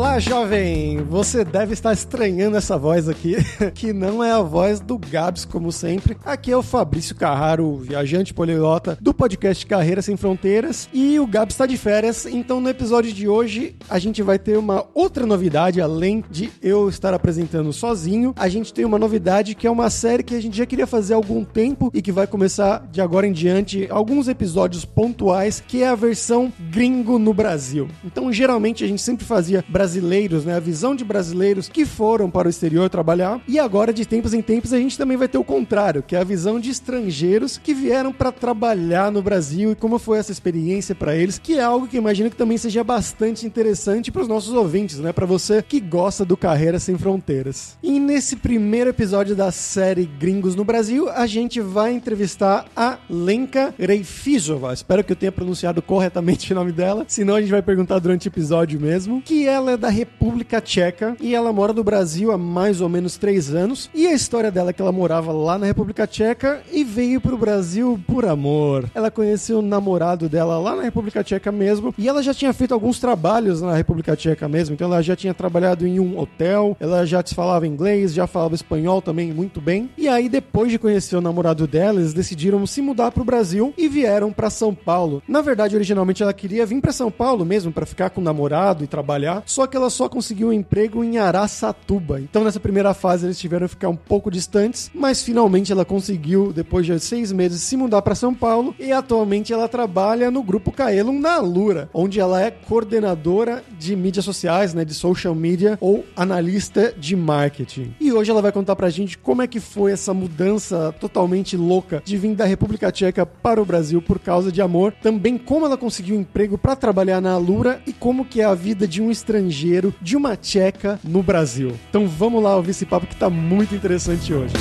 Olá, jovem! Você deve estar estranhando essa voz aqui, que não é a voz do Gabs, como sempre. Aqui é o Fabrício Carraro, viajante poliglota do podcast Carreira Sem Fronteiras. E o Gabs está de férias, então no episódio de hoje a gente vai ter uma outra novidade, além de eu estar apresentando sozinho. A gente tem uma novidade que é uma série que a gente já queria fazer há algum tempo e que vai começar de agora em diante alguns episódios pontuais, que é a versão gringo no Brasil. Então, geralmente a gente sempre fazia brasileiros, né? A visão de brasileiros que foram para o exterior trabalhar. E agora, de tempos em tempos, a gente também vai ter o contrário, que é a visão de estrangeiros que vieram para trabalhar no Brasil e como foi essa experiência para eles, que é algo que imagino que também seja bastante interessante para os nossos ouvintes, né? Para você que gosta do Carreira Sem Fronteiras. E nesse primeiro episódio da série Gringos no Brasil, a gente vai entrevistar a Lenka Reifizova. Espero que eu tenha pronunciado corretamente o nome dela, senão a gente vai perguntar durante o episódio mesmo. Que ela é da República Tcheca e ela mora no Brasil há mais ou menos três anos. E a história dela é que ela morava lá na República Tcheca e veio pro Brasil por amor. Ela conheceu o namorado dela lá na República Tcheca mesmo e ela já tinha feito alguns trabalhos na República Tcheca mesmo. Então ela já tinha trabalhado em um hotel, ela já falava inglês, já falava espanhol também muito bem. E aí depois de conhecer o namorado dela, eles decidiram se mudar pro Brasil e vieram para São Paulo. Na verdade, originalmente ela queria vir para São Paulo mesmo para ficar com o namorado e trabalhar, só que ela só conseguiu um emprego em Araçatuba. Então nessa primeira fase eles tiveram que ficar um pouco distantes, mas finalmente ela conseguiu depois de seis meses se mudar para São Paulo e atualmente ela trabalha no grupo Kaelum na Lura, onde ela é coordenadora de mídias sociais, né, de social media ou analista de marketing. E hoje ela vai contar pra gente como é que foi essa mudança totalmente louca de vir da República Tcheca para o Brasil por causa de amor, também como ela conseguiu um emprego para trabalhar na Alura e como que é a vida de um estrangeiro, de uma tcheca no Brasil. Então vamos lá ouvir esse papo que tá muito interessante hoje.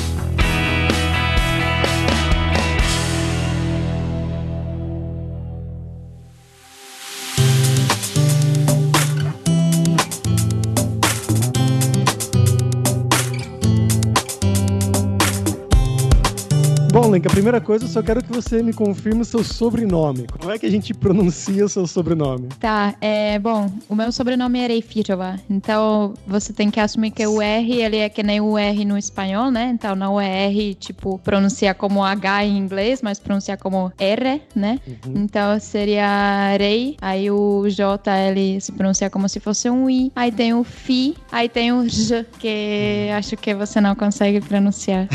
Lenka, a primeira coisa, eu só quero que você me confirme o seu sobrenome. Como é que a gente pronuncia o seu sobrenome? Tá, é, bom, o meu sobrenome é Reifirova, então você tem que assumir que o R, ele é que nem o R no espanhol, né? Então não é R, tipo, pronunciar como H em inglês, mas pronunciar como R, né? Uhum. Então seria Rei, aí o J, ele se pronuncia como se fosse um I, aí tem o Fi, aí tem o J, que acho que você não consegue pronunciar.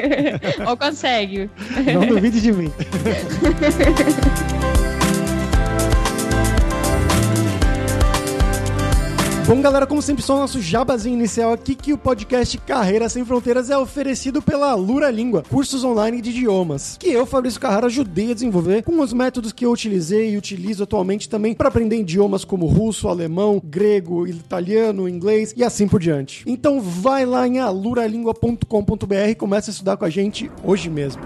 Ou consegue? Não duvide de mim. Bom, galera, como sempre, só o nosso jabazinho inicial aqui que o podcast Carreira Sem Fronteiras é oferecido pela Lura Língua, cursos online de idiomas, que eu, Fabrício Carrara, ajudei a desenvolver com os métodos que eu utilizei e utilizo atualmente também para aprender idiomas como russo, alemão, grego, italiano, inglês e assim por diante. Então vai lá em aluralingua.com.br e começa a estudar com a gente hoje mesmo.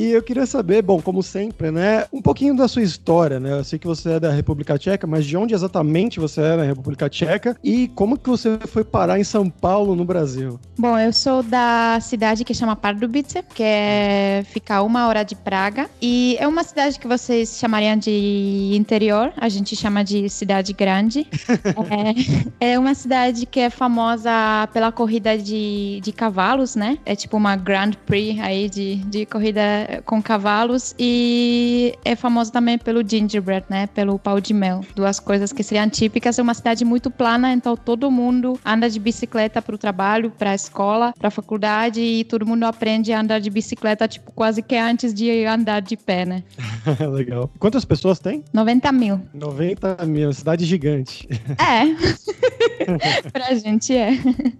E eu queria saber, bom, como sempre, né, um pouquinho da sua história, né? Eu sei que você é da República Tcheca, mas de onde exatamente você é na República Tcheca e como que você foi parar em São Paulo, no Brasil? Bom, eu sou da cidade que chama Pardubice, que é ficar uma hora de Praga e é uma cidade que vocês chamariam de interior, a gente chama de cidade grande. é, é uma cidade que é famosa pela corrida de, de cavalos, né? É tipo uma Grand Prix aí de, de corrida com cavalos e é famoso também pelo gingerbread, né? Pelo pau de mel. Duas coisas que seriam típicas. É uma cidade muito plana, então todo mundo anda de bicicleta para o trabalho, para a escola, para a faculdade e todo mundo aprende a andar de bicicleta, tipo, quase que antes de andar de pé, né? Legal. Quantas pessoas tem? 90 mil. 90 mil, cidade gigante. É. pra gente é.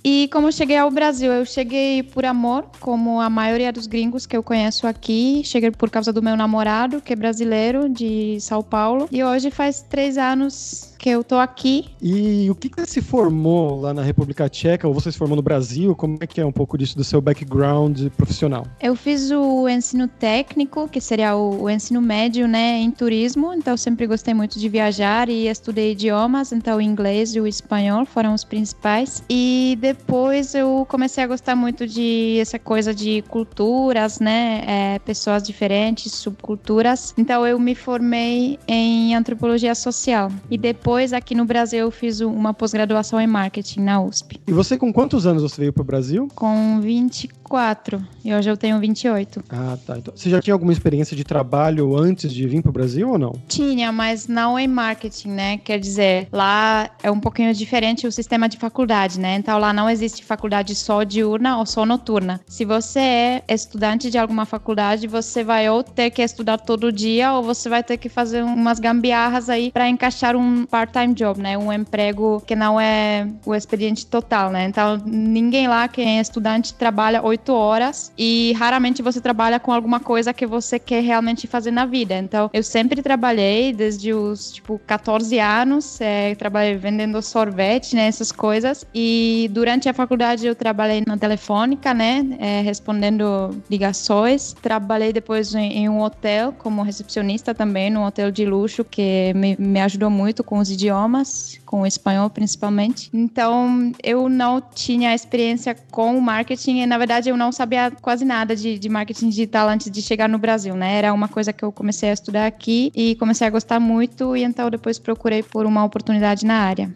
E como eu cheguei ao Brasil, eu cheguei por amor, como a maioria dos gringos que eu conheço aqui. Cheguei por causa do meu namorado, que é brasileiro, de São Paulo. E hoje faz três anos que eu tô aqui. E o que, que você se formou lá na República Tcheca, ou você se formou no Brasil? Como é que é um pouco disso do seu background profissional? Eu fiz o ensino técnico, que seria o, o ensino médio, né, em turismo. Então, eu sempre gostei muito de viajar e estudei idiomas, então o inglês e o espanhol foram os principais. E depois eu comecei a gostar muito de essa coisa de culturas, né? É, pessoas diferentes, subculturas. Então eu me formei em antropologia social. E depois aqui no Brasil eu fiz uma pós-graduação em marketing na USP. E você com quantos anos você veio para o Brasil? Com 24. E hoje eu tenho 28. Ah, tá. Então, você já tinha alguma experiência de trabalho antes de vir para o Brasil ou não? Tinha, mas não em marketing, né? Quer dizer, lá é um pouquinho diferente o sistema de faculdade, né? Então lá não existe faculdade só diurna ou só noturna. Se você é estudante de alguma faculdade, você vai ou ter que estudar todo dia ou você vai ter que fazer umas gambiarras aí para encaixar um part-time job, né? Um emprego que não é o expediente total, né? Então ninguém lá que é estudante trabalha oito horas e raramente você trabalha com alguma coisa que você quer realmente fazer na vida. Então eu sempre trabalhei desde os tipo 14 anos, é, trabalhei vendendo sorvete, né? Essas coisas e durante a faculdade eu trabalhei na telefônica, né? É, respondendo ligações. Trabalhei depois em, em, um hotel como recepcionista também, num hotel de luxo que me, me ajudou muito com os idiomas, com o espanhol principalmente. Então eu não tinha experiência com o marketing e na verdade eu não sabia quase nada de, de marketing digital antes de chegar no Brasil, né? Era uma coisa que eu comecei a estudar aqui e comecei a gostar muito e então depois procurei por uma oportunidade na área.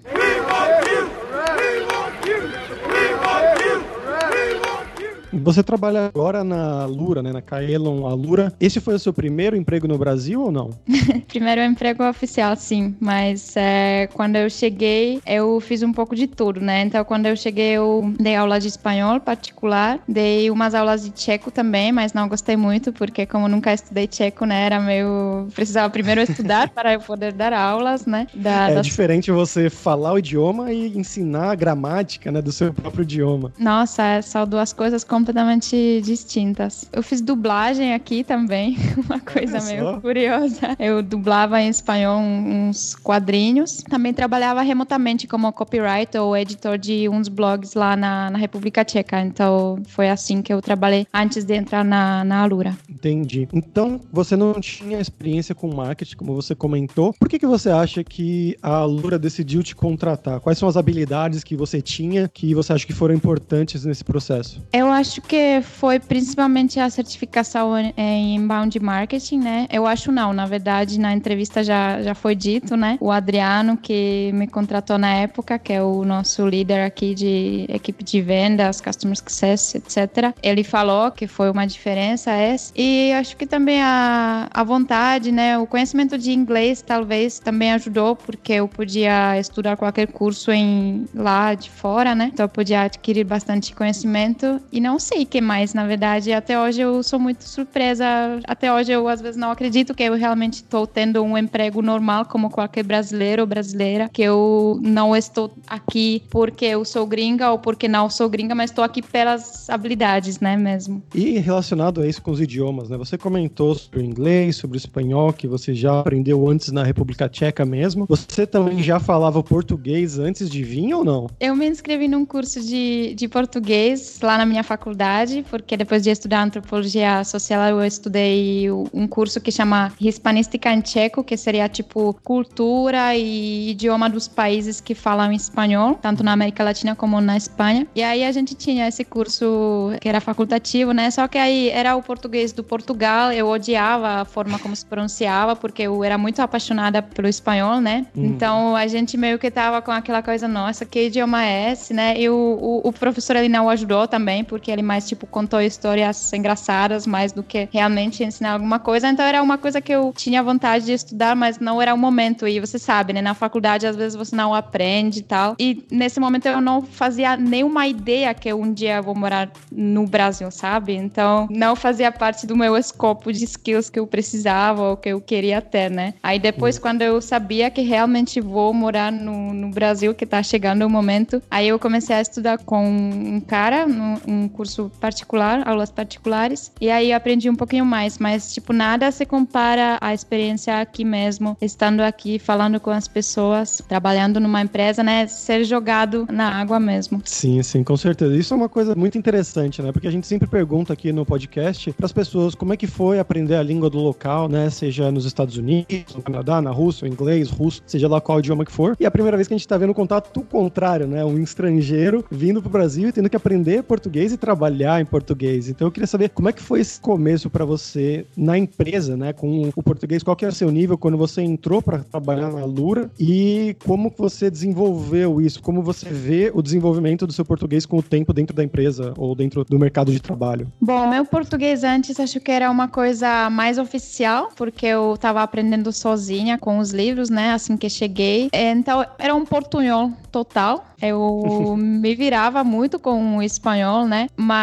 Você trabalha agora na Lura, né? Na Kaelon Alura. Esse foi o seu primeiro emprego no Brasil ou não? primeiro emprego oficial, sim. Mas é, quando eu cheguei, eu fiz um pouco de tudo, né? Então, quando eu cheguei, eu dei aula de espanhol particular. Dei umas aulas de tcheco também, mas não gostei muito, porque como nunca estudei tcheco, né? Era meio... Precisava primeiro estudar para eu poder dar aulas, né? Da, é das... diferente você falar o idioma e ensinar a gramática, né? Do seu próprio idioma. Nossa, é, são duas coisas completamente completamente distintas. Eu fiz dublagem aqui também, uma coisa meio curiosa. Eu dublava em espanhol uns quadrinhos. Também trabalhava remotamente como copywriter ou editor de uns blogs lá na, na República Tcheca. Então foi assim que eu trabalhei antes de entrar na, na Alura. Entendi. Então você não tinha experiência com marketing, como você comentou. Por que, que você acha que a Alura decidiu te contratar? Quais são as habilidades que você tinha que você acha que foram importantes nesse processo? Eu acho que foi principalmente a certificação em inbound marketing, né? Eu acho não, na verdade, na entrevista já, já foi dito, né? O Adriano, que me contratou na época, que é o nosso líder aqui de equipe de vendas, customer success, etc. Ele falou que foi uma diferença essa. E acho que também a, a vontade, né? O conhecimento de inglês talvez também ajudou, porque eu podia estudar qualquer curso em lá de fora, né? Então eu podia adquirir bastante conhecimento e não sei o que mais, na verdade. Até hoje eu sou muito surpresa. Até hoje eu às vezes não acredito que eu realmente estou tendo um emprego normal como qualquer brasileiro ou brasileira, que eu não estou aqui porque eu sou gringa ou porque não sou gringa, mas estou aqui pelas habilidades, né, mesmo. E relacionado a isso com os idiomas, né? Você comentou sobre o inglês, sobre o espanhol, que você já aprendeu antes na República Tcheca mesmo. Você também já falava português antes de vir ou não? Eu me inscrevi num curso de, de português lá na minha faculdade faculdade, porque depois de estudar antropologia social, eu estudei um curso que chama Hispanística em Tcheco, que seria tipo cultura e idioma dos países que falam espanhol, tanto na América Latina como na Espanha. E aí a gente tinha esse curso que era facultativo, né? Só que aí era o português do Portugal, eu odiava a forma como se pronunciava, porque eu era muito apaixonada pelo espanhol, né? Uhum. Então a gente meio que tava com aquela coisa, nossa, que idioma é esse, né? E o, o, o professor ele não ajudou também, porque ele mais, tipo, contou histórias engraçadas mais do que realmente ensinar alguma coisa. Então era uma coisa que eu tinha vontade de estudar, mas não era o momento. E você sabe, né? Na faculdade, às vezes você não aprende e tal. E nesse momento eu não fazia nenhuma ideia que um dia eu vou morar no Brasil, sabe? Então não fazia parte do meu escopo de skills que eu precisava ou que eu queria ter, né? Aí depois, quando eu sabia que realmente vou morar no, no Brasil, que tá chegando o momento, aí eu comecei a estudar com um cara, um curso curso particular, aulas particulares, e aí eu aprendi um pouquinho mais, mas tipo nada se compara à experiência aqui mesmo, estando aqui, falando com as pessoas, trabalhando numa empresa, né, ser jogado na água mesmo. Sim, sim, com certeza. Isso é uma coisa muito interessante, né? Porque a gente sempre pergunta aqui no podcast para as pessoas como é que foi aprender a língua do local, né? Seja nos Estados Unidos, no Canadá, na Rússia, inglês, russo, seja lá qual idioma que for. E é a primeira vez que a gente tá vendo contato contrário, né? Um estrangeiro vindo pro Brasil e tendo que aprender português e trabalhar em português. Então eu queria saber como é que foi esse começo para você na empresa, né? Com o português, qual que era o seu nível quando você entrou para trabalhar na Lura e como você desenvolveu isso, como você vê o desenvolvimento do seu português com o tempo dentro da empresa ou dentro do mercado de trabalho? Bom, meu português antes acho que era uma coisa mais oficial, porque eu estava aprendendo sozinha com os livros, né? Assim que cheguei. Então era um portunhol total. Eu me virava muito com o espanhol, né? Mas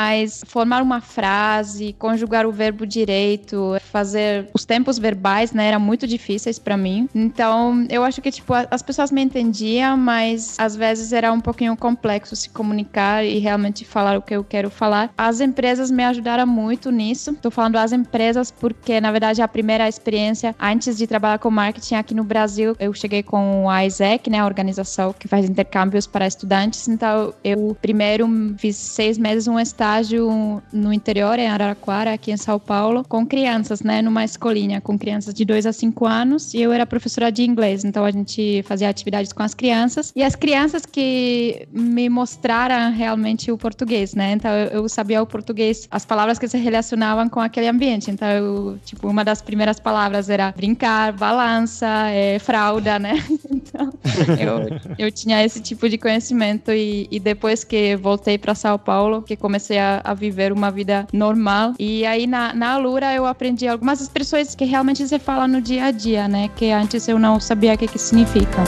formar uma frase, conjugar o verbo direito, fazer os tempos verbais, né, era muito difíceis para mim. Então, eu acho que tipo as pessoas me entendiam, mas às vezes era um pouquinho complexo se comunicar e realmente falar o que eu quero falar. As empresas me ajudaram muito nisso. Tô falando as empresas porque na verdade a primeira experiência antes de trabalhar com marketing aqui no Brasil, eu cheguei com a ISEC, né, a organização que faz intercâmbios para estudantes. Então, eu primeiro fiz seis meses um estágio no interior, em Araraquara, aqui em São Paulo, com crianças, né, numa escolinha, com crianças de dois a cinco anos. E eu era professora de inglês, então a gente fazia atividades com as crianças. E as crianças que me mostraram realmente o português, né? Então, eu, sabia o português, as palavras que se relacionavam com aquele ambiente. Então, eu, tipo, uma das primeiras palavras era brincar, balança, é, fralda, né? Então, eu, eu tinha esse tipo de conhecimento e, e depois que voltei para São Paulo, que comecei a, a, viver uma vida normal. E aí na, na Alura eu aprendi algumas expressões que realmente se fala no dia a dia, né? Que antes eu não sabia o que, que significam.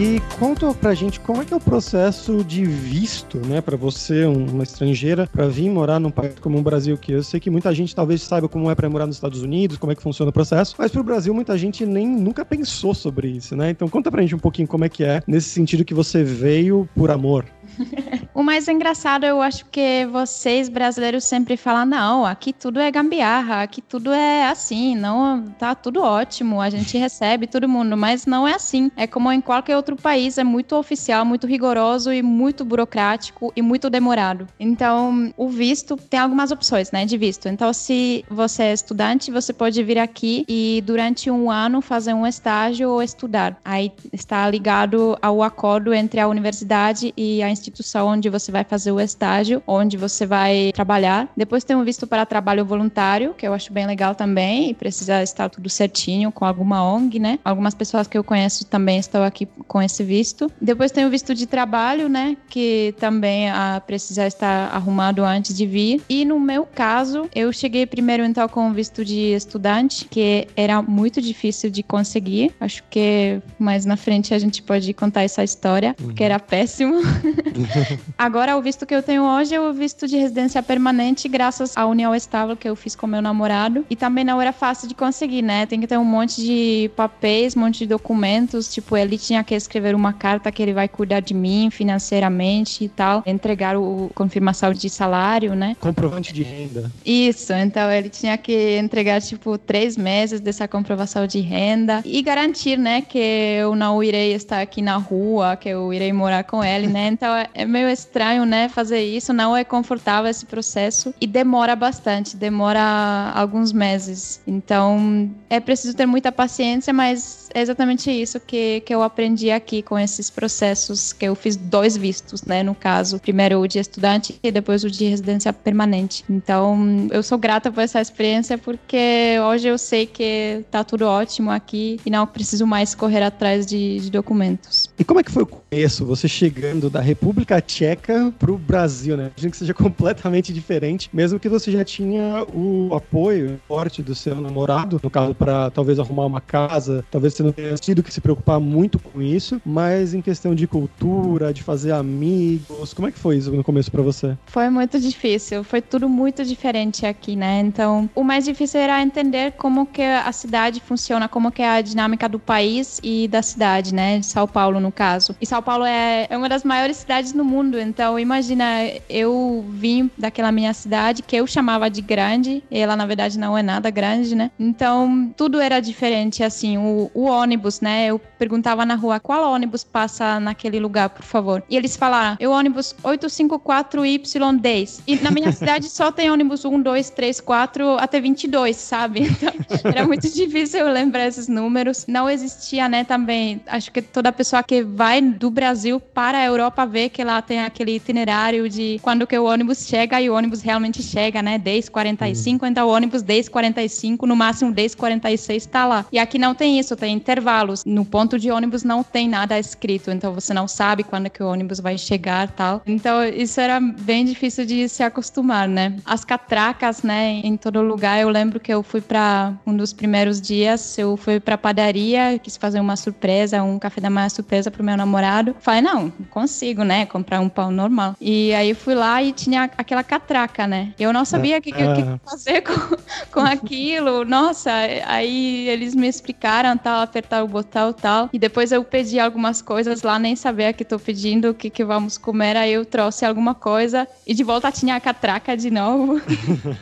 E conta pra gente como é que é o processo de visto, né, para você, uma estrangeira, para vir morar num país como o Brasil, que eu sei que muita gente talvez saiba como é para morar nos Estados Unidos, como é que funciona o processo, mas pro Brasil muita gente nem nunca pensou sobre isso, né? Então conta pra gente um pouquinho como é que é nesse sentido que você veio por amor. o mais engraçado, eu acho que vocês brasileiros sempre falam: não, aqui tudo é gambiarra, aqui tudo é assim, não tá tudo ótimo, a gente recebe todo mundo, mas não é assim. É como em qualquer outro país, é muito oficial, muito rigoroso e muito burocrático e muito demorado. Então, o visto tem algumas opções, né, de visto. Então, se você é estudante, você pode vir aqui e durante um ano fazer um estágio ou estudar. Aí está ligado ao acordo entre a universidade e a instituição instituição onde você vai fazer o estágio, onde você vai trabalhar. Depois tem um visto para trabalho voluntário, que eu acho bem legal também, e precisa estar tudo certinho com alguma ONG, né? Algumas pessoas que eu conheço também estão aqui com esse visto. Depois tem o visto de trabalho, né? Que também ah, precisa estar arrumado antes de vir. E no meu caso, eu cheguei primeiro então com o visto de estudante, que era muito difícil de conseguir. Acho que mais na frente a gente pode contar essa história, uhum. que era péssimo. Agora, o visto que eu tenho hoje é o visto de residência permanente, graças à união estável que eu fiz com meu namorado. E também não era fácil de conseguir, né? Tem que ter um monte de papéis, um monte de documentos. Tipo, ele tinha que escrever uma carta que ele vai cuidar de mim financeiramente e tal. Entregar o confirmação de salário, né? Comprovante de renda. Isso, então ele tinha que entregar, tipo, três meses dessa comprovação de renda e garantir, né, que eu não irei estar aqui na rua, que eu irei morar com ele, né? Então é meio estranho, né, fazer isso, não é confortável esse processo e demora bastante, demora alguns meses. Então, é preciso ter muita paciência, mas é exatamente isso que, que eu aprendi aqui com esses processos, que eu fiz dois vistos, né, no caso, primeiro o de estudante e depois o de residência permanente. Então, eu sou grata por essa experiência porque hoje eu sei que tá tudo ótimo aqui e não preciso mais correr atrás de, de documentos. E como é que foi o começo, você chegando da República República Tcheca pro Brasil, né? Imagino que seja completamente diferente, mesmo que você já tinha o apoio forte do seu namorado, no caso, para talvez arrumar uma casa, talvez você não tenha tido que se preocupar muito com isso, mas em questão de cultura, de fazer amigos, como é que foi isso no começo para você? Foi muito difícil, foi tudo muito diferente aqui, né? Então, o mais difícil era entender como que a cidade funciona, como que é a dinâmica do país e da cidade, né? De São Paulo, no caso. E São Paulo é, é uma das maiores cidades no mundo, então imagina, eu vim daquela minha cidade que eu chamava de grande, e ela na verdade não é nada grande, né? Então, tudo era diferente, assim, o, o ônibus, né? Eu perguntava na rua qual ônibus passa naquele lugar, por favor. E eles falaram, é o ônibus 854Y10. E na minha cidade só tem ônibus 1, 2, 3, 4 até 22, sabe? Então, era muito difícil lembrar esses números. Não existia, né, também, acho que toda pessoa que vai do Brasil para a Europa vê que lá tem aquele itinerário de quando que o ônibus chega e o ônibus realmente chega, né, 10h45, uhum. então o ônibus 10h45, no máximo 10h46 está lá. E aqui não tem isso, tem intervalos. No ponto de ônibus não tem nada escrito, então você não sabe quando que o ônibus vai chegar tal. Então isso era bem difícil de se acostumar, né? As catracas, né, em todo lugar. Eu lembro que eu fui para um dos primeiros dias, eu fui para padaria, quis fazer uma surpresa, um café da manhã surpresa pro meu namorado. Falei, não, consigo, né, comprar um pão normal. E aí fui lá e tinha aquela catraca, né? Eu não sabia o que, que, que, fazer com, com aquilo. Nossa, aí eles me explicaram, tal, apertar o botão, tal. E depois eu pedi algumas coisas lá, nem sabia que tô pedindo, o que, que vamos comer. Aí eu trouxe alguma coisa e de volta tinha a catraca de novo.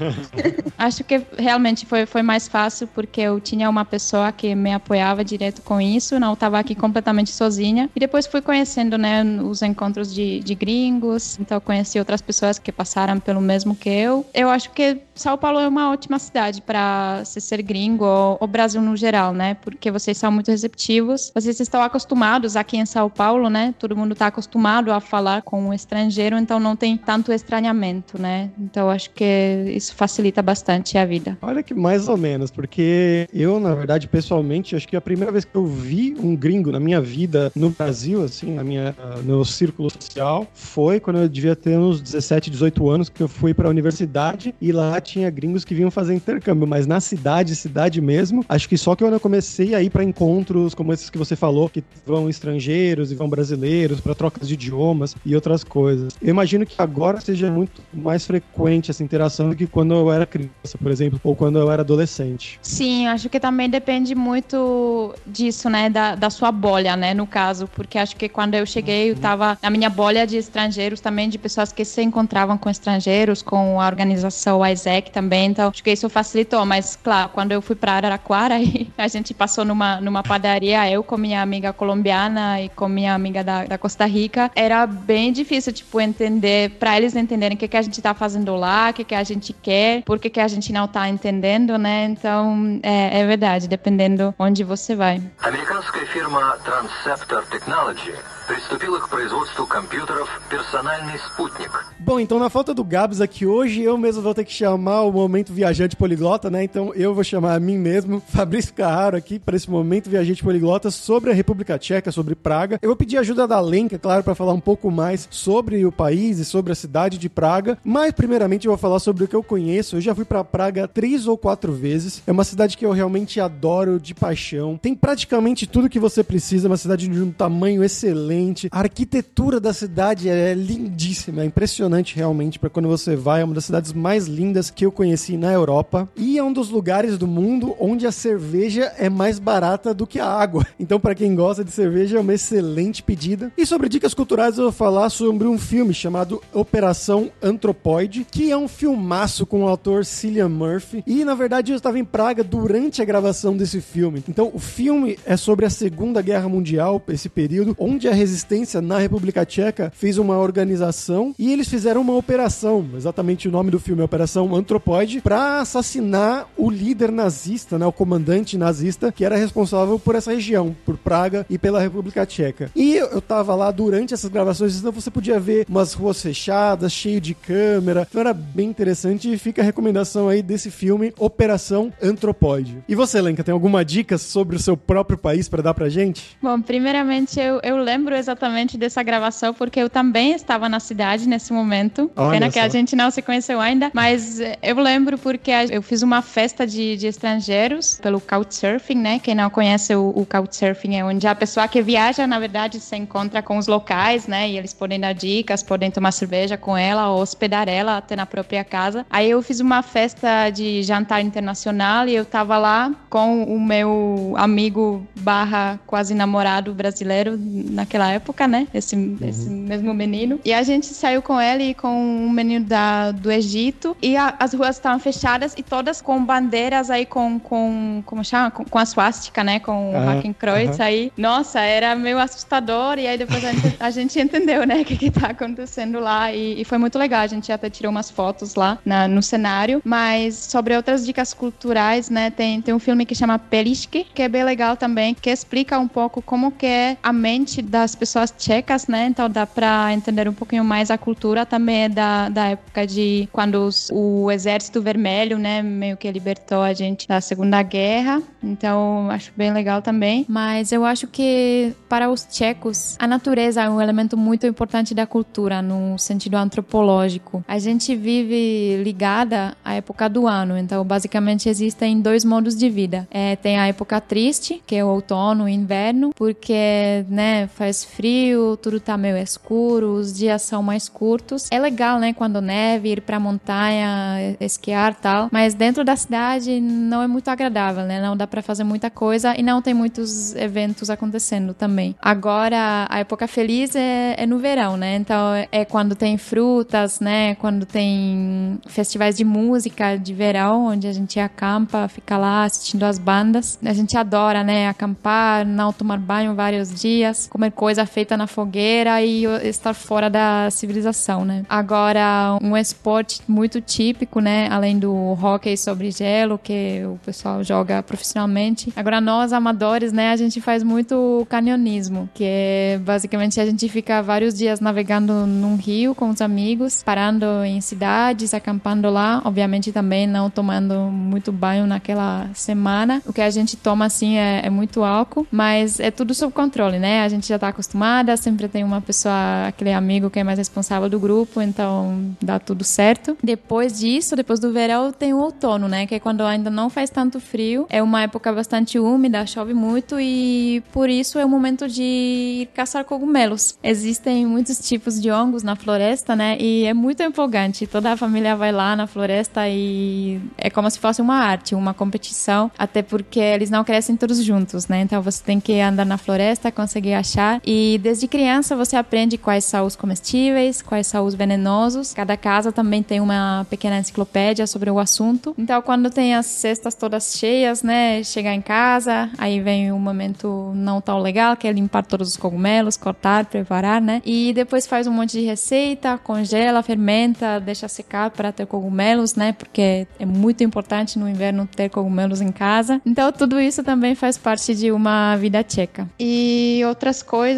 Acho que realmente foi, foi mais fácil porque eu tinha uma pessoa que me apoiava direto com isso, não estava aqui completamente sozinha. E depois fui conhecendo, né, os encontros de, de gringos, então conheci outras pessoas que passaram pelo mesmo que eu. Eu acho que São Paulo é uma ótima cidade para se ser gringo ou o Brasil no geral, né, porque vocês são muito receptivos, vocês estão acostumados aqui em São Paulo, né, todo mundo está acostumado a falar com um estrangeiro, então não tem tanto estranhamento, né, então acho que isso facilita bastante a vida. Olha que mais ou menos, porque eu, na verdade, pessoalmente, acho que a primeira vez que eu vi um gringo na minha vida no Brasil, assim, na minha, no círculo social, foi quando eu devia ter uns 17, 18 anos, que eu fui para a universidade e lá tinha gringos que vinham fazer intercâmbio, mas na cidade, cidade mesmo, acho que só que eu comecei a ir para encontros como esses que você falou, que vão estrangeiros e vão brasileiros para trocas de idiomas e outras coisas. Eu imagino que agora seja muito mais frequente essa interação do que quando eu era criança, por exemplo, ou quando eu era adolescente. Sim, acho que também depende muito disso, né, da, da sua bolha, né, no caso, porque acho que quando eu cheguei, eu tava na minha bolha de estrangeiros também, de pessoas que se encontravam com estrangeiros, com a organização ISEC também, então acho que isso facilitou, mas claro, quando eu fui para Araraquara, a gente passou numa, numa padaria, eu com minha amiga colombiana e com minha amiga da, da Costa Rica, era bem difícil, tipo, entender, para eles entenderem o que, que a gente tá fazendo lá, o que, que a gente quer, por que, que a gente não tá entendendo, né? Então, é, é verdade, dependendo onde você vai. Американская фирма Transceptor Technology приступила к производству компьютеров «Персональный спутник». Bom, então na falta do Gabs aqui hoje, eu mesmo vou ter que chamar o momento viajante poliglota, né? Então eu vou chamar a mim mesmo, Fabrício Carraro, aqui para esse momento viajante poliglota sobre a República Tcheca, sobre Praga. Eu vou pedir ajuda da Lenka, claro, para falar um pouco mais sobre o país e sobre a cidade de Praga, mas primeiramente eu vou falar sobre o que eu conheço. Eu já fui para Praga três ou quatro vezes. É uma cidade que eu realmente adoro de paixão. Tem praticamente tudo que você precisa, uma cidade de um tamanho excelente excelente. A arquitetura da cidade é lindíssima, é impressionante realmente para quando você vai. É uma das cidades mais lindas que eu conheci na Europa e é um dos lugares do mundo onde a cerveja é mais barata do que a água. Então, para quem gosta de cerveja, é uma excelente pedida. E sobre dicas culturais, eu vou falar sobre um filme chamado Operação Antropoide, que é um filmaço com o autor Cillian Murphy. E na verdade, eu estava em Praga durante a gravação desse filme. Então, o filme é sobre a Segunda Guerra Mundial, esse período, onde a resistência na República Tcheca fez uma organização e eles fizeram uma operação, exatamente o nome do filme Operação Antropoide, para assassinar o líder nazista, né, o comandante nazista que era responsável por essa região, por Praga e pela República Tcheca. E eu tava lá durante essas gravações, então você podia ver umas ruas fechadas, cheio de câmera. Então era bem interessante e fica a recomendação aí desse filme Operação Antropoide. E você, Lenka, tem alguma dica sobre o seu próprio país para dar pra gente? Bom, primeiramente eu, eu lembro exatamente dessa gravação porque eu também estava na cidade nesse momento. Olha Pena que só. a gente não se conheceu ainda, mas eh, eu lembro porque eu fiz uma festa de, de estrangeiros pelo Couchsurfing, né? Quem não conhece o, o Couchsurfing é onde a pessoa que viaja, na verdade, se encontra com os locais, né? E eles podem dar dicas, podem tomar cerveja com ela ou hospedar ela até na própria casa. Aí eu fiz uma festa de jantar internacional e eu tava lá com o meu amigo barra quase namorado brasileiro naquela época, né? Esse, esse mesmo menino. E a gente saiu com ele e com um menino da, do Egito. E a- as ruas estavam fechadas e todas com bandeiras aí com, com como chama? Com, com a swastika, né? Com o Hakenkreuz aham. aí. Nossa, era meio assustador. E aí depois a gente, a gente entendeu, né? O que que tá acontecendo lá. E, e foi muito legal. A gente até tirou umas fotos lá na- no cenário. Mas sobre outras dicas culturais, né? Tem, tem um filme que chama Pelishki, que é bem legal também, que explica um pouco como que é a mente das pessoas tchecas, né? Então dá pra entender um pouquinho mais a cultura também é da, da época de quando os- o Exército Vermelho, né? Meio que libertou a gente da Segunda Guerra. Então acho bem legal também. Mas eu acho que para os tchecos a natureza é um elemento muito importante da cultura no sentido antropológico. A gente vive ligada à época do ano, então basicamente existem dois modos de vida. É, tem a época triste, que é o outono e inverno, porque né, faz frio, tudo tá meio escuro, os dias são mais curtos. É legal, né, quando neve, ir pra montanha, esquiar tal, mas dentro da cidade não é muito agradável, né? Não dá pra fazer muita coisa e não tem muitos eventos acontecendo também. Agora, a época feliz é, é no verão, né? Então é quando tem frutas, né? Quando tem festivais de música de verão, onde a gente acampa, fica lá assistindo as bandas. A gente adora, né? Acampar, não tomar banho vários dias, comer coisa feita na fogueira e estar fora da civilização, né? Agora, um esporte muito típico, né? Além do hóquei sobre gelo, que o pessoal joga profissionalmente. Agora, nós amadores, né? A gente faz muito canionismo, que é basicamente a gente fica vários dias navegando num rio com os amigos, parando em cidades, acampando lá. Obviamente, também não tomando muito banho naquela semana. O que a gente toma, assim, é, é muito álcool, mas é tudo sob controle, né? A gente já tá acostumada, sempre tem uma pessoa, aquele amigo que é mais responsável do grupo, então dá tudo certo. Depois disso, depois do verão, tem o outono, né? Que é quando ainda não faz tanto frio. É uma época bastante úmida, chove muito e por isso é o momento de caçar cogumelos. Existem muitos tipos de hongos na floresta, né? E é muito empolgante. Toda a família vai lá na floresta e é como se fosse uma arte, uma competição, até porque eles não crescem todos juntos, né? Então você tem que andar na floresta, conseguir achar. E desde criança você aprende quais são os comestíveis, quais são os venenosos. Cada casa também tem uma pequena enciclopédia sobre o assunto. Então quando tem as cestas todas cheias, né? Chegar em casa, aí vem um momento não tão legal, que é limpar todos os cogumelos, cortar, preparar, né? E depois faz um monte de receita, congela, fermenta, deixa secar para ter cogumelos, né? Porque é muito importante no inverno ter cogumelos em casa. Então tudo isso também faz parte de uma vida tcheca. E outras coisas.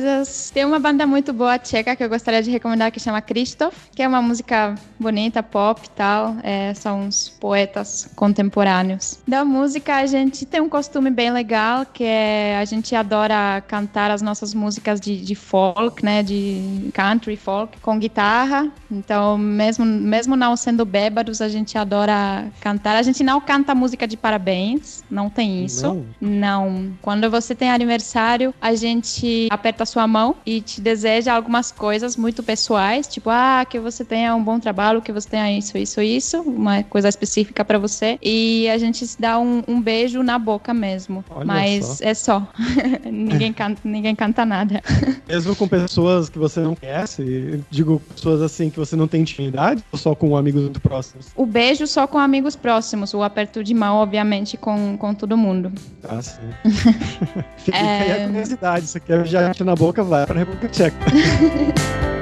Tem uma banda muito boa tcheca que eu gostaria de recomendar que chama Christoph, que é uma música bonita, pop e tal. É, são uns poetas contemporâneos. Da música, a gente tem um costume bem legal, que é a gente adora cantar as nossas músicas de, de folk, né? De country folk, com guitarra. Então, mesmo, mesmo não sendo bêbados, a gente adora cantar. A gente não canta música de parabéns, não tem isso. Não? Não. Quando você tem aniversário, a gente aperta sua mão e te deseja algumas coisas muito pessoais, tipo, ah, que você tenha um bom trabalho, que você tenha isso, isso, isso, uma coisa específica pra você. E a gente se dá um, um beijo na boca mesmo. Olha Mas só. é só. ninguém, canta, ninguém canta nada. Mesmo com pessoas que você não conhece, digo pessoas assim que você não tem intimidade, ou só com amigos muito próximos? O beijo só com amigos próximos, o aperto de mão, obviamente, com, com todo mundo. Ah, sim. Fica É. aí a curiosidade. Se você quer já na boca, vai pra República Tcheca.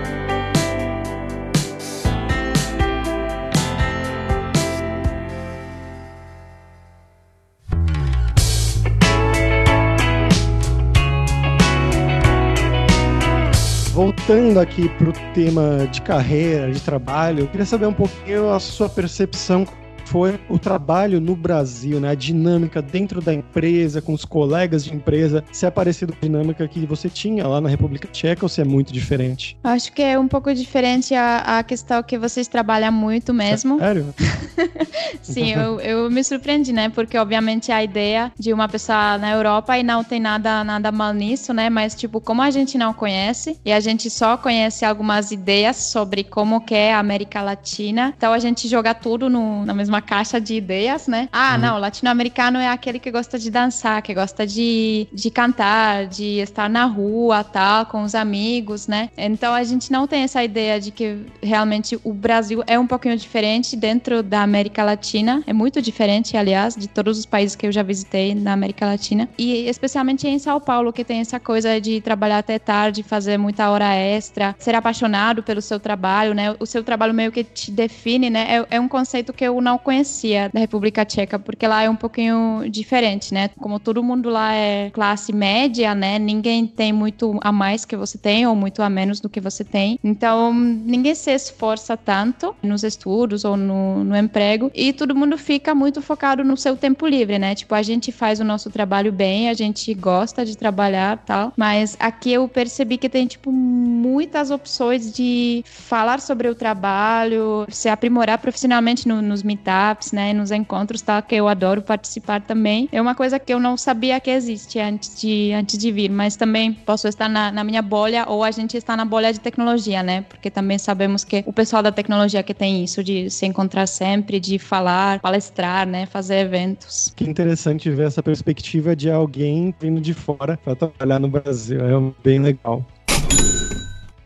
Voltando aqui pro tema de carreira, de trabalho, eu queria saber um pouquinho a sua percepção foi o trabalho no Brasil, né? A dinâmica dentro da empresa, com os colegas de empresa, se é parecido com a dinâmica que você tinha lá na República Tcheca ou se é muito diferente? Acho que é um pouco diferente a, a questão que vocês trabalham muito mesmo. Sério? Sim, eu, eu me surpreendi, né? Porque, obviamente, a ideia de uma pessoa na Europa e não tem nada, nada mal nisso, né? Mas, tipo, como a gente não conhece e a gente só conhece algumas ideias sobre como que é a América Latina, então a gente joga tudo no, na mesma caixa de ideias, né? Ah, uhum. não, latino-americano é aquele que gosta de dançar, que gosta de, de cantar, de estar na rua, tal, com os amigos, né? Então a gente não tem essa ideia de que realmente o Brasil é um pouquinho diferente dentro da América Latina, é muito diferente, aliás, de todos os países que eu já visitei na América Latina, e especialmente em São Paulo, que tem essa coisa de trabalhar até tarde, fazer muita hora extra, ser apaixonado pelo seu trabalho, né? O seu trabalho meio que te define, né? É, é um conceito que eu não conhecia da República Tcheca, porque lá é um pouquinho diferente, né? Como todo mundo lá é classe média, né? Ninguém tem muito a mais que você tem ou muito a menos do que você tem. Então, ninguém se esforça tanto nos estudos ou no, no emprego e todo mundo fica muito focado no seu tempo livre, né? Tipo, a gente faz o nosso trabalho bem, a gente gosta de trabalhar tal, mas aqui eu percebi que tem, tipo, muitas opções de falar sobre o trabalho, se aprimorar profissionalmente no, nos meetups, né? Nos encontros, tal, que eu adoro participar também. É uma coisa que eu não sabia que existe antes de, antes de vir, mas também posso estar na, na minha bolha ou a gente está na bolha de tecnologia, né? Porque também sabemos que o pessoal da tecnologia que tem isso de se encontrar sempre, de falar, palestrar, né? Fazer eventos. Que interessante ver essa perspectiva de alguém vindo de fora para trabalhar no Brasil. É bem legal.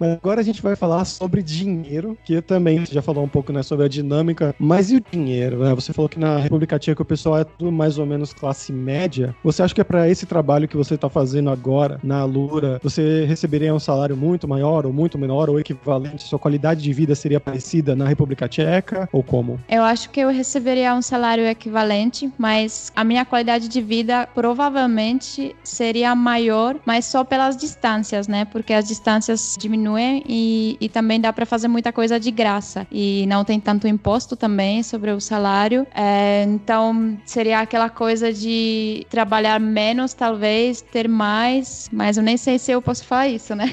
Mas agora a gente vai falar sobre dinheiro, que também você já falou um pouco né, sobre a dinâmica. Mas e o dinheiro? Né? Você falou que na República Tcheca o pessoal é tudo mais ou menos classe média. Você acha que é para esse trabalho que você está fazendo agora na Lura, você receberia um salário muito maior ou muito menor ou equivalente? Sua qualidade de vida seria parecida na República Tcheca ou como? Eu acho que eu receberia um salário equivalente, mas a minha qualidade de vida provavelmente seria maior, mas só pelas distâncias, né? Porque as distâncias diminuem diminuem e, e também dá para fazer muita coisa de graça. E não tem tanto imposto também sobre o salário. É, então seria aquela coisa de trabalhar menos, talvez, ter mais, mas eu nem sei se eu posso falar isso, né?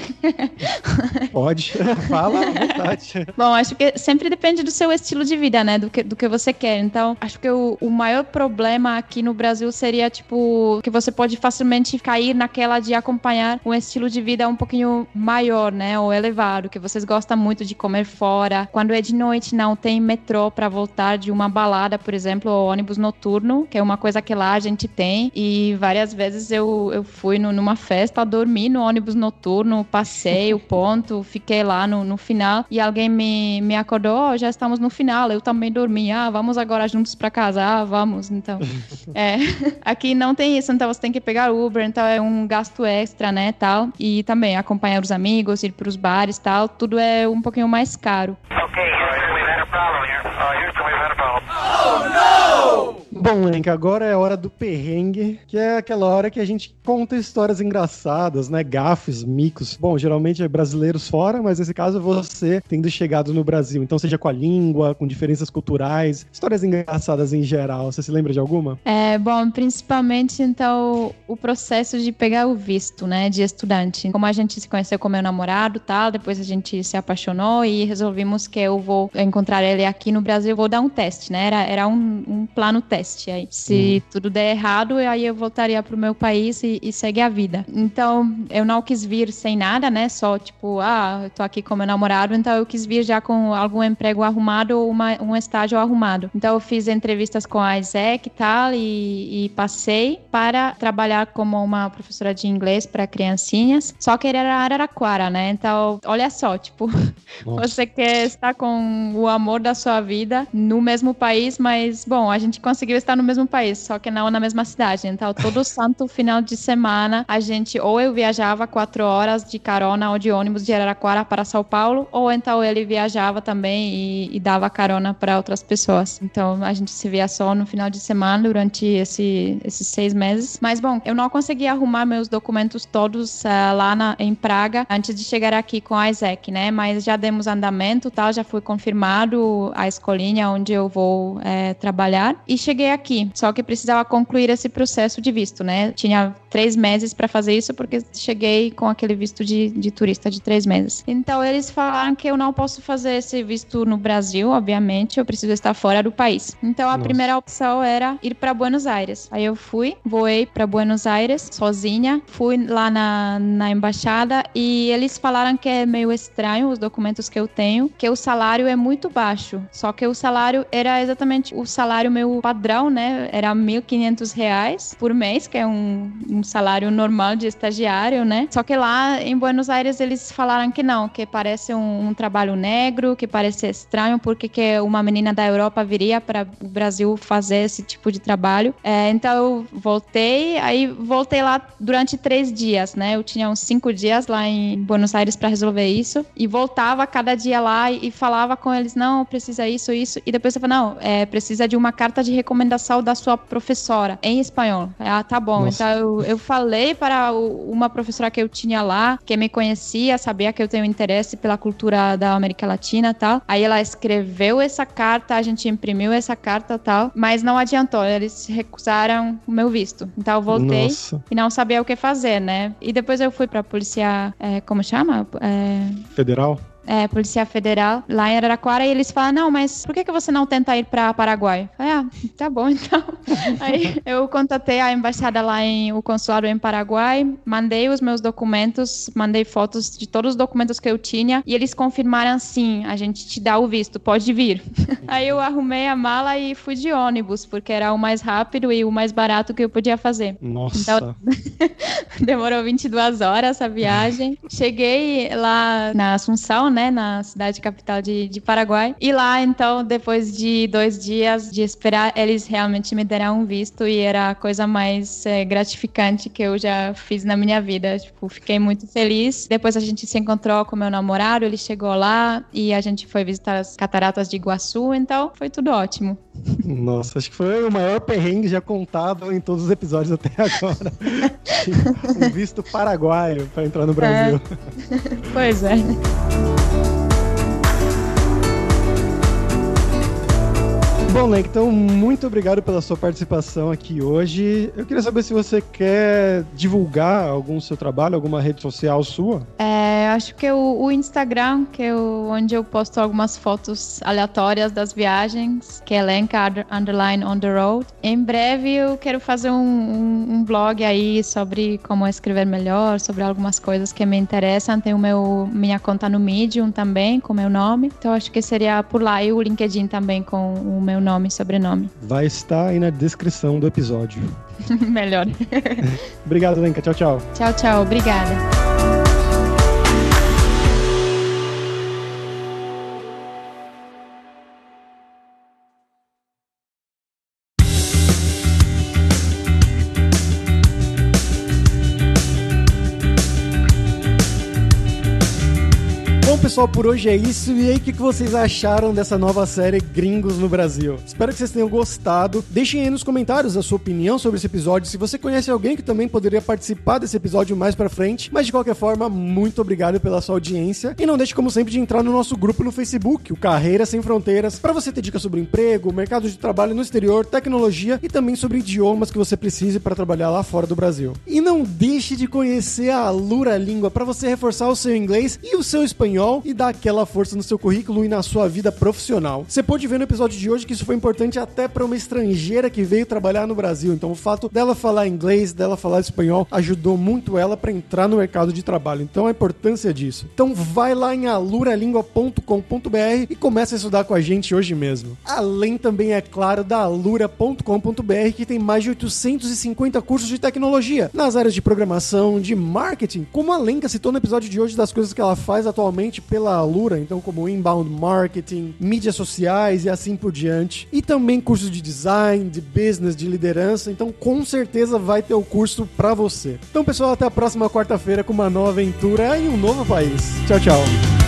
Pode, fala à vontade. Bom, acho que sempre depende do seu estilo de vida, né? Do que, do que você quer. Então, acho que o, o maior problema aqui no Brasil seria, tipo, que você pode facilmente cair naquela de acompanhar um estilo de vida um pouquinho maior, né? Ou elevado, que vocês gostam muito de comer fora. Quando é de noite, não tem metrô para voltar de uma balada, por exemplo, ou ônibus noturno, que é uma coisa que lá a gente tem. E várias vezes eu, eu fui no, numa festa, dormi no ônibus noturno, passei o ponto, fiquei lá no, no final e alguém me, me acordou, oh, já estamos no final, eu também dormi, ah, vamos agora juntos para casa, ah, vamos, então. é, aqui não tem isso, então você tem que pegar Uber, então é um gasto extra, né, tal. E também acompanhar os amigos, ir para os bares e tal, tudo é um pouquinho mais caro. Ok, Houston, we've had a problem here. Uh, Houston, we've had a problem. Oh, no! Bom, Lenk, agora é a hora do perrengue, que é aquela hora que a gente conta histórias engraçadas, né? Gafes, micos. Bom, geralmente é brasileiros fora, mas nesse caso você tendo chegado no Brasil. Então, seja com a língua, com diferenças culturais, histórias engraçadas em geral. Você se lembra de alguma? É, bom, principalmente, então, o processo de pegar o visto, né? De estudante. Como a gente se conheceu com meu namorado tal, depois a gente se apaixonou e resolvimos que eu vou encontrar ele aqui no Brasil, vou dar um teste, né? Era, era um, um plano teste Aí, se uhum. tudo der errado, aí eu voltaria pro meu país e, e seguir a vida. Então, eu não quis vir sem nada, né? Só tipo, ah, eu tô aqui com meu namorado, então eu quis vir já com algum emprego arrumado ou uma, um estágio arrumado. Então, eu fiz entrevistas com a Isaac e tal, e, e passei para trabalhar como uma professora de inglês para criancinhas. Só que era Araraquara, né? Então, olha só, tipo, você quer estar com o amor da sua vida no mesmo país, mas, bom, a gente conseguiu estar no mesmo país, só que não na mesma cidade. Então, todo santo final de semana, a gente ou eu viajava quatro horas de carona ou de ônibus de Araraquara para São Paulo, ou então ele viajava também e, e dava carona para outras pessoas. Então, a gente se via só no final de semana durante esse, esses seis meses. Mas, bom, eu não consegui arrumar meus documentos todos uh, lá na, em Praga antes de chegar aqui com a Isaac, né? Mas já demos andamento, tal, já foi confirmado a escolinha onde eu vou é, trabalhar e cheguei aqui. Só que precisava concluir esse processo de visto, né? Tinha três meses para fazer isso porque cheguei com aquele visto de, de turista de três meses. Então eles falaram que eu não posso fazer esse visto no Brasil, obviamente, eu preciso estar fora do país. Então a Nossa. primeira opção era ir para Buenos Aires. Aí eu fui, voei para Buenos Aires sozinha, fui lá na, na embaixada e eles falaram que é meio estranho os documentos que eu tenho, que o salário é muito baixo. Só que o salário era exatamente o salário meu padrão, né? Era 1.500 reais por mês, que é um, um salário normal de estagiário, né? Só que lá em Buenos Aires eles falaram que não, que parece um, um trabalho negro, que parece estranho, porque que uma menina da Europa viria para o Brasil fazer esse tipo de trabalho. É, então eu voltei, aí voltei lá durante três dias, né? Eu tinha uns cinco dias lá em Buenos Aires para resolver isso e voltava cada dia lá e, e, falava com eles, não, precisa isso, isso. E depois eu falava, não, é, precisa de uma carta de recomendação da sua professora em espanhol. Ah, tá bom. Nossa. Então eu, eu falei para uma professora que eu tinha lá, que me conhecia, sabia que eu tenho interesse pela cultura da América Latina e tal. Aí ela escreveu essa carta, a gente imprimiu essa carta e tal, mas não adiantou, eles recusaram o meu visto. Então eu voltei Nossa. e não sabia o que fazer, né? E depois eu fui pra polícia, é, como chama? É... Federal? É, Polícia Federal lá em Araraquara e eles falam: Não, mas por que, que você não tenta ir para Paraguai? Eu falei, ah, tá bom então. Aí eu contatei a embaixada lá em o consulado em Paraguai, mandei os meus documentos, mandei fotos de todos os documentos que eu tinha e eles confirmaram: sim, a gente te dá o visto, pode vir. Aí eu arrumei a mala e fui de ônibus, porque era o mais rápido e o mais barato que eu podia fazer. Nossa. Então, demorou 22 horas a viagem. Cheguei lá na Assunção, né? Né, na cidade capital de, de Paraguai. E lá, então, depois de dois dias de esperar, eles realmente me deram um visto e era a coisa mais é, gratificante que eu já fiz na minha vida. Tipo, fiquei muito feliz. Depois a gente se encontrou com meu namorado, ele chegou lá e a gente foi visitar as cataratas de Iguaçu, então foi tudo ótimo. Nossa, acho que foi o maior perrengue já contado em todos os episódios até agora. um visto paraguaio para entrar no Brasil. É. Pois é. Bom, Lenk, então muito obrigado pela sua participação aqui hoje. Eu queria saber se você quer divulgar algum seu trabalho, alguma rede social sua. É, acho que o, o Instagram, que é o, onde eu posto algumas fotos aleatórias das viagens, que é Lenk Underline on the Road. Em breve eu quero fazer um, um, um, blog aí sobre como escrever melhor, sobre algumas coisas que me interessam. Tem o meu, minha conta no Medium também, com meu nome. Então acho que seria por lá e o LinkedIn também com o meu meu nome e sobrenome. Vai estar aí na descrição do episódio. Melhor. Obrigado, Lenka. Tchau, tchau. Tchau, tchau. Obrigada. Pessoal, por hoje é isso. E aí, o que vocês acharam dessa nova série Gringos no Brasil? Espero que vocês tenham gostado. Deixem aí nos comentários a sua opinião sobre esse episódio. Se você conhece alguém que também poderia participar desse episódio mais pra frente. Mas de qualquer forma, muito obrigado pela sua audiência. E não deixe, como sempre, de entrar no nosso grupo no Facebook, o Carreira Sem Fronteiras, para você ter dicas sobre emprego, mercado de trabalho no exterior, tecnologia e também sobre idiomas que você precise para trabalhar lá fora do Brasil. E não deixe de conhecer a Lura Língua para você reforçar o seu inglês e o seu espanhol e dar aquela força no seu currículo e na sua vida profissional. Você pode ver no episódio de hoje que isso foi importante até para uma estrangeira que veio trabalhar no Brasil. Então, o fato dela falar inglês, dela falar espanhol, ajudou muito ela para entrar no mercado de trabalho. Então, a importância disso. Então, vai lá em aluralingua.com.br e comece a estudar com a gente hoje mesmo. Além também, é claro, da alura.com.br, que tem mais de 850 cursos de tecnologia nas áreas de programação, de marketing, como a Lenka citou no episódio de hoje das coisas que ela faz atualmente pela Alura, então como inbound marketing, mídias sociais e assim por diante. E também cursos de design, de business, de liderança. Então com certeza vai ter o curso para você. Então pessoal, até a próxima quarta-feira com uma nova aventura em um novo país. Tchau, tchau.